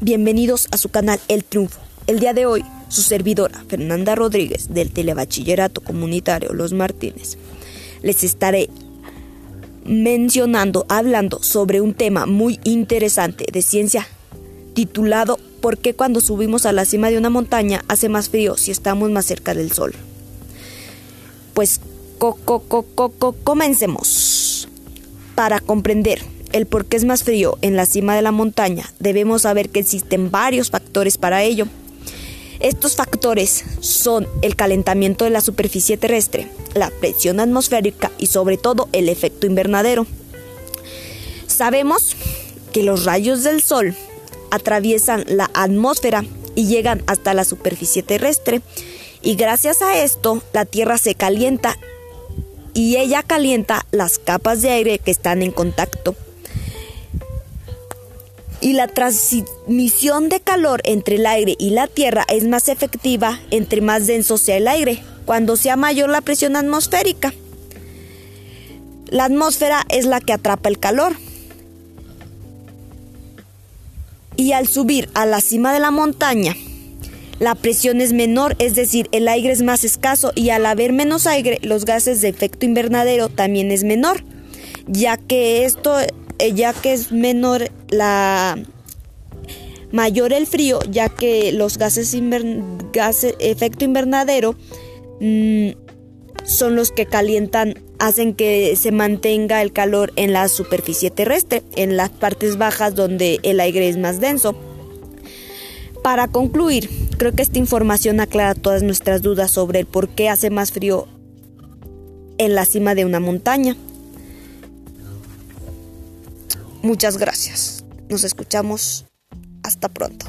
Bienvenidos a su canal El Triunfo. El día de hoy, su servidora, Fernanda Rodríguez, del Telebachillerato Comunitario Los Martínez, les estaré mencionando, hablando sobre un tema muy interesante de ciencia titulado ¿Por qué cuando subimos a la cima de una montaña hace más frío si estamos más cerca del sol? Pues co co co comencemos. Para comprender el por qué es más frío en la cima de la montaña, debemos saber que existen varios factores para ello. Estos factores son el calentamiento de la superficie terrestre, la presión atmosférica y sobre todo el efecto invernadero. Sabemos que los rayos del sol atraviesan la atmósfera y llegan hasta la superficie terrestre y gracias a esto la Tierra se calienta y ella calienta las capas de aire que están en contacto y la transmisión de calor entre el aire y la tierra es más efectiva entre más denso sea el aire, cuando sea mayor la presión atmosférica. La atmósfera es la que atrapa el calor. Y al subir a la cima de la montaña, la presión es menor, es decir, el aire es más escaso y al haber menos aire, los gases de efecto invernadero también es menor, ya que esto ya que es menor la mayor el frío, ya que los gases, efecto invernadero mm, son los que calientan, hacen que se mantenga el calor en la superficie terrestre, en las partes bajas donde el aire es más denso. Para concluir, creo que esta información aclara todas nuestras dudas sobre el por qué hace más frío en la cima de una montaña. Muchas gracias. Nos escuchamos. Hasta pronto.